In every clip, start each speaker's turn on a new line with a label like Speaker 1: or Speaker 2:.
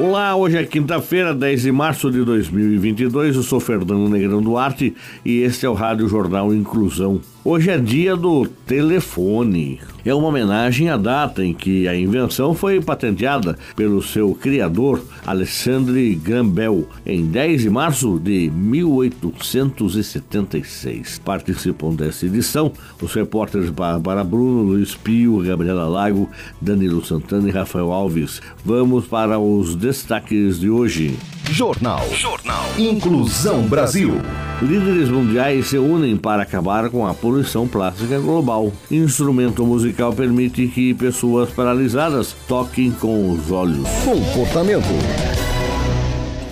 Speaker 1: Olá, hoje é quinta-feira, 10 de março de 2022. Eu sou Fernando Negrão Duarte e este é o Rádio Jornal Inclusão. Hoje é dia do telefone. É uma homenagem à data em que a invenção foi patenteada pelo seu criador, Alexandre Graham Bell, em 10 de março de 1876. Participam dessa edição os repórteres Bárbara Bruno, Luiz Pio, Gabriela Lago, Danilo Santana e Rafael Alves. Vamos para os destaques de hoje.
Speaker 2: Jornal. Jornal. Inclusão Brasil.
Speaker 1: Líderes mundiais se unem para acabar com a poluição plástica global. Instrumento musical permite que pessoas paralisadas toquem com os olhos.
Speaker 2: Comportamento.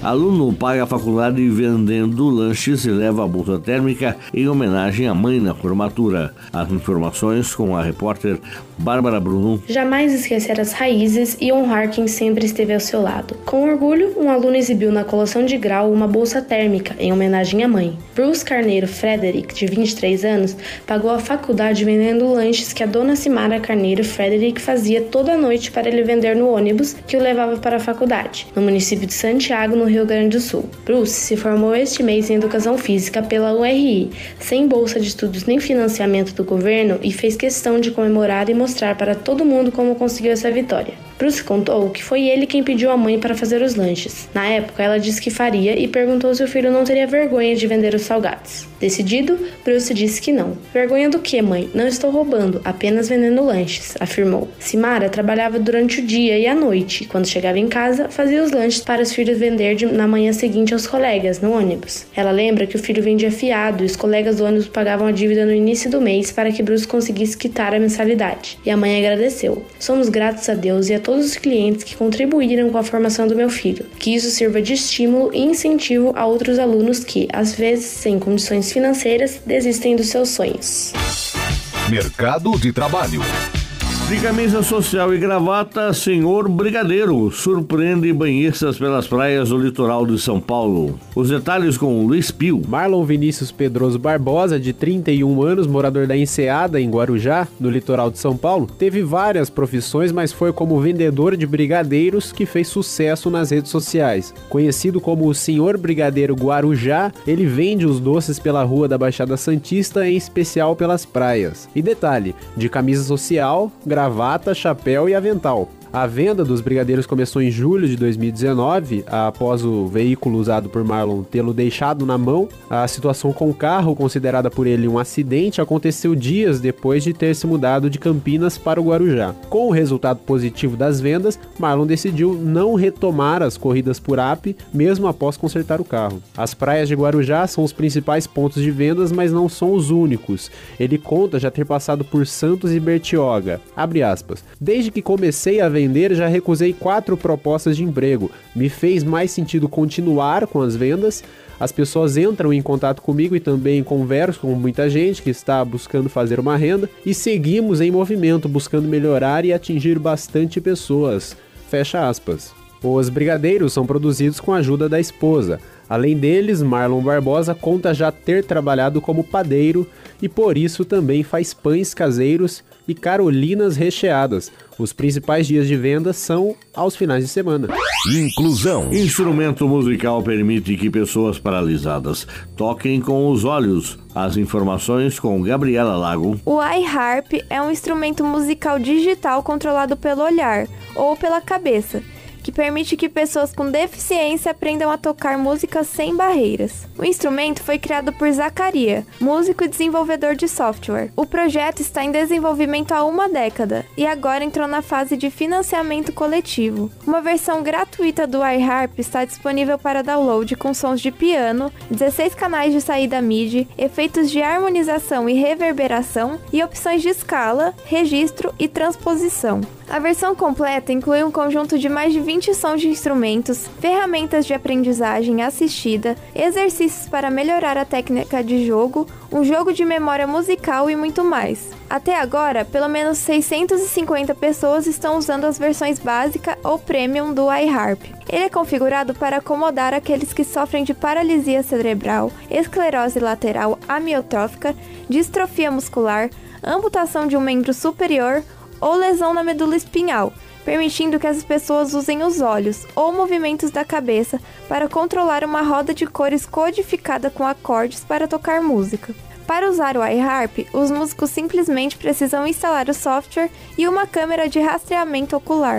Speaker 1: Aluno paga a faculdade vendendo lanches e leva a bolsa térmica em homenagem à mãe na formatura. As informações com a repórter Bárbara Bruno.
Speaker 3: Jamais esquecer as raízes e honrar quem sempre esteve ao seu lado. Com orgulho, um aluno exibiu na colação de grau uma bolsa térmica em homenagem à mãe. Bruce Carneiro Frederick, de 23 anos, pagou a faculdade vendendo lanches que a dona Simara Carneiro Frederick fazia toda noite para ele vender no ônibus que o levava para a faculdade, no município de Santiago, no Rio Grande do Sul. Bruce se formou este mês em Educação Física pela URI, sem bolsa de estudos nem financiamento do governo e fez questão de comemorar e mostrar para todo mundo como conseguiu essa vitória. Bruce contou que foi ele quem pediu à mãe para fazer os lanches. Na época, ela disse que faria e perguntou se o filho não teria vergonha de vender os salgados. Decidido, Bruce disse que não. Vergonha do que, mãe? Não estou roubando, apenas vendendo lanches, afirmou. Simara trabalhava durante o dia e a noite. Quando chegava em casa, fazia os lanches para os filhos vender de, na manhã seguinte aos colegas, no ônibus. Ela lembra que o filho vendia fiado e os colegas do ônibus pagavam a dívida no início do mês para que Bruce conseguisse quitar a mensalidade. E a mãe agradeceu. Somos gratos a Deus e a todos os clientes que contribuíram com a formação do meu filho. Que isso sirva de estímulo e incentivo a outros alunos que, às vezes, sem condições financeiras desistem dos seus sonhos.
Speaker 2: Mercado de trabalho.
Speaker 1: De camisa social e gravata, senhor Brigadeiro surpreende banhistas pelas praias do litoral de São Paulo. Os detalhes com Luiz Pio.
Speaker 4: Marlon Vinícius Pedroso Barbosa, de 31 anos, morador da Enseada, em Guarujá, no litoral de São Paulo, teve várias profissões, mas foi como vendedor de brigadeiros que fez sucesso nas redes sociais. Conhecido como o Senhor Brigadeiro Guarujá, ele vende os doces pela rua da Baixada Santista, em especial pelas praias. E detalhe, de camisa social, gravata, chapéu e avental. A venda dos brigadeiros começou em julho de 2019, após o veículo usado por Marlon tê-lo deixado na mão. A situação com o carro, considerada por ele um acidente, aconteceu dias depois de ter se mudado de Campinas para o Guarujá. Com o resultado positivo das vendas, Marlon decidiu não retomar as corridas por app, mesmo após consertar o carro. As praias de Guarujá são os principais pontos de vendas, mas não são os únicos. Ele conta já ter passado por Santos e Bertioga. Desde que comecei a vender, já recusei quatro propostas de emprego. Me fez mais sentido continuar com as vendas. As pessoas entram em contato comigo e também converso com muita gente que está buscando fazer uma renda e seguimos em movimento buscando melhorar e atingir bastante pessoas. Fecha aspas. Os brigadeiros são produzidos com a ajuda da esposa. Além deles, Marlon Barbosa conta já ter trabalhado como padeiro e por isso também faz pães caseiros e carolinas recheadas. Os principais dias de venda são aos finais de semana.
Speaker 2: Inclusão.
Speaker 1: Instrumento musical permite que pessoas paralisadas toquem com os olhos. As informações com Gabriela Lago.
Speaker 5: O iHarp é um instrumento musical digital controlado pelo olhar ou pela cabeça que permite que pessoas com deficiência aprendam a tocar músicas sem barreiras. O instrumento foi criado por Zacaria, músico e desenvolvedor de software. O projeto está em desenvolvimento há uma década e agora entrou na fase de financiamento coletivo. Uma versão gratuita do iHarp está disponível para download com sons de piano, 16 canais de saída MIDI, efeitos de harmonização e reverberação e opções de escala, registro e transposição. A versão completa inclui um conjunto de mais de 20 ambiente som de instrumentos, ferramentas de aprendizagem assistida, exercícios para melhorar a técnica de jogo, um jogo de memória musical e muito mais. Até agora, pelo menos 650 pessoas estão usando as versões básica ou premium do iHarp. Ele é configurado para acomodar aqueles que sofrem de paralisia cerebral, esclerose lateral amiotrófica, distrofia muscular, amputação de um membro superior ou lesão na medula espinhal, permitindo que as pessoas usem os olhos ou movimentos da cabeça para controlar uma roda de cores codificada com acordes para tocar música. Para usar o iHarp, os músicos simplesmente precisam instalar o software e uma câmera de rastreamento ocular.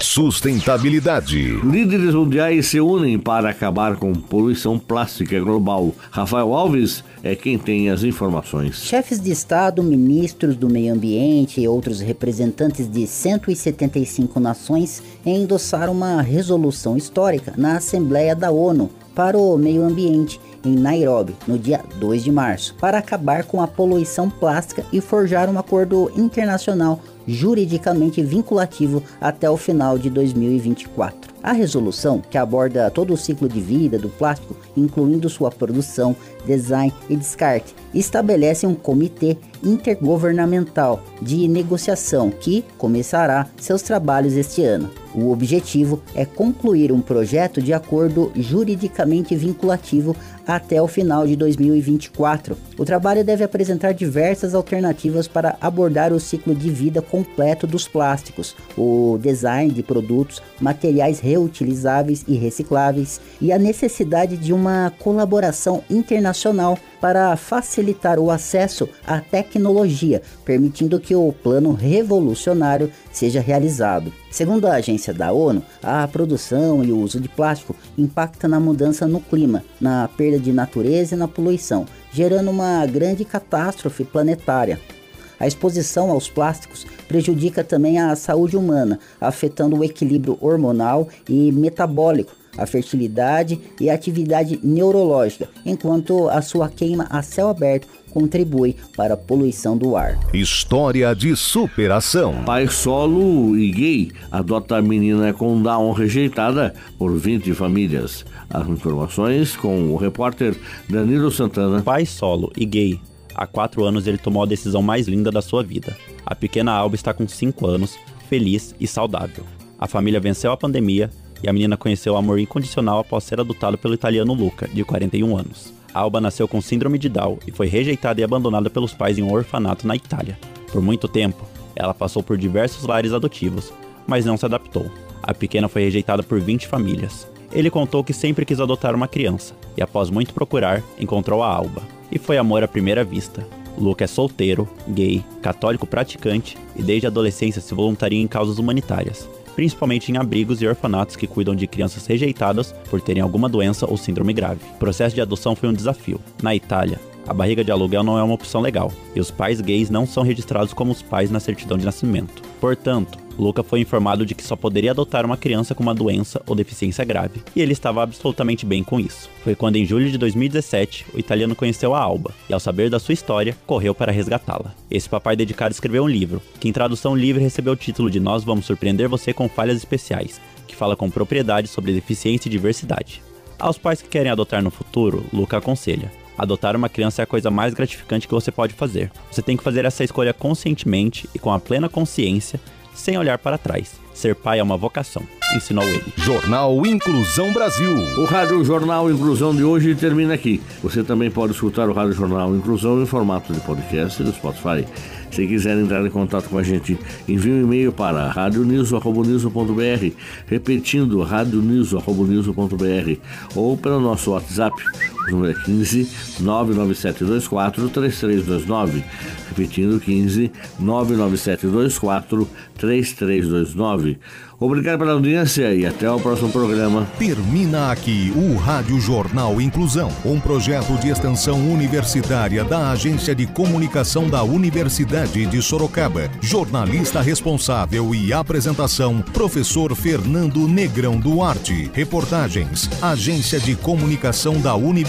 Speaker 2: Sustentabilidade.
Speaker 1: Líderes mundiais se unem para acabar com poluição plástica global. Rafael Alves é quem tem as informações.
Speaker 6: Chefes de Estado, ministros do meio ambiente e outros representantes de 175 nações endossaram uma resolução histórica na Assembleia da ONU para o Meio Ambiente em Nairobi, no dia 2 de março, para acabar com a poluição plástica e forjar um acordo internacional juridicamente vinculativo até o final de 2024. A resolução, que aborda todo o ciclo de vida do plástico, incluindo sua produção, design e descarte, estabelece um comitê intergovernamental de negociação que começará seus trabalhos este ano. O objetivo é concluir um projeto de acordo juridicamente vinculativo até o final de 2024. O trabalho deve apresentar diversas alternativas para abordar o ciclo de vida completo dos plásticos, o design de produtos, materiais reutilizáveis e recicláveis e a necessidade de uma colaboração internacional para facilitar o acesso à tecnologia, permitindo que o plano revolucionário seja realizado. Segundo a agência da ONU, a produção e o uso de plástico impacta na mudança no clima, na perda de natureza e na poluição, gerando uma grande catástrofe planetária. A exposição aos plásticos prejudica também a saúde humana, afetando o equilíbrio hormonal e metabólico, a fertilidade e a atividade neurológica, enquanto a sua queima a céu aberto contribui para a poluição do ar.
Speaker 2: História de superação.
Speaker 1: Pai solo e gay adota a menina com Down rejeitada por 20 famílias. As informações com o repórter Danilo Santana.
Speaker 7: Pai solo e gay. Há quatro anos ele tomou a decisão mais linda da sua vida. A pequena Alba está com cinco anos, feliz e saudável. A família venceu a pandemia e a menina conheceu o amor incondicional após ser adotada pelo italiano Luca, de 41 anos. Alba nasceu com síndrome de Down e foi rejeitada e abandonada pelos pais em um orfanato na Itália. Por muito tempo, ela passou por diversos lares adotivos, mas não se adaptou. A pequena foi rejeitada por 20 famílias. Ele contou que sempre quis adotar uma criança e, após muito procurar, encontrou a Alba. E foi amor à primeira vista. Luca é solteiro, gay, católico praticante e desde a adolescência se voluntaria em causas humanitárias principalmente em abrigos e orfanatos que cuidam de crianças rejeitadas por terem alguma doença ou síndrome grave. O processo de adoção foi um desafio. Na Itália, a barriga de aluguel não é uma opção legal, e os pais gays não são registrados como os pais na certidão de nascimento. Portanto, Luca foi informado de que só poderia adotar uma criança com uma doença ou deficiência grave, e ele estava absolutamente bem com isso. Foi quando, em julho de 2017, o italiano conheceu a Alba, e ao saber da sua história, correu para resgatá-la. Esse papai dedicado escreveu um livro, que em tradução livre recebeu o título de Nós Vamos Surpreender Você com Falhas Especiais, que fala com propriedade sobre deficiência e diversidade. Aos pais que querem adotar no futuro, Luca aconselha: adotar uma criança é a coisa mais gratificante que você pode fazer. Você tem que fazer essa escolha conscientemente e com a plena consciência sem olhar para trás. Ser pai é uma vocação, ensinou ele.
Speaker 2: Jornal Inclusão Brasil.
Speaker 1: O Rádio Jornal Inclusão de hoje termina aqui. Você também pode escutar o Rádio Jornal Inclusão em formato de podcast do Spotify. Se quiser entrar em contato com a gente, envie um e-mail para radioniso.br, repetindo radioniso.br ou pelo nosso WhatsApp, número é 15 99724 3329. Repetindo, 15 99724 3329. Obrigado pela audiência e até o próximo programa.
Speaker 2: Termina aqui o Rádio Jornal Inclusão, um projeto de extensão universitária da Agência de Comunicação da Universidade de Sorocaba. Jornalista responsável e apresentação, professor Fernando Negrão Duarte. Reportagens, Agência de Comunicação da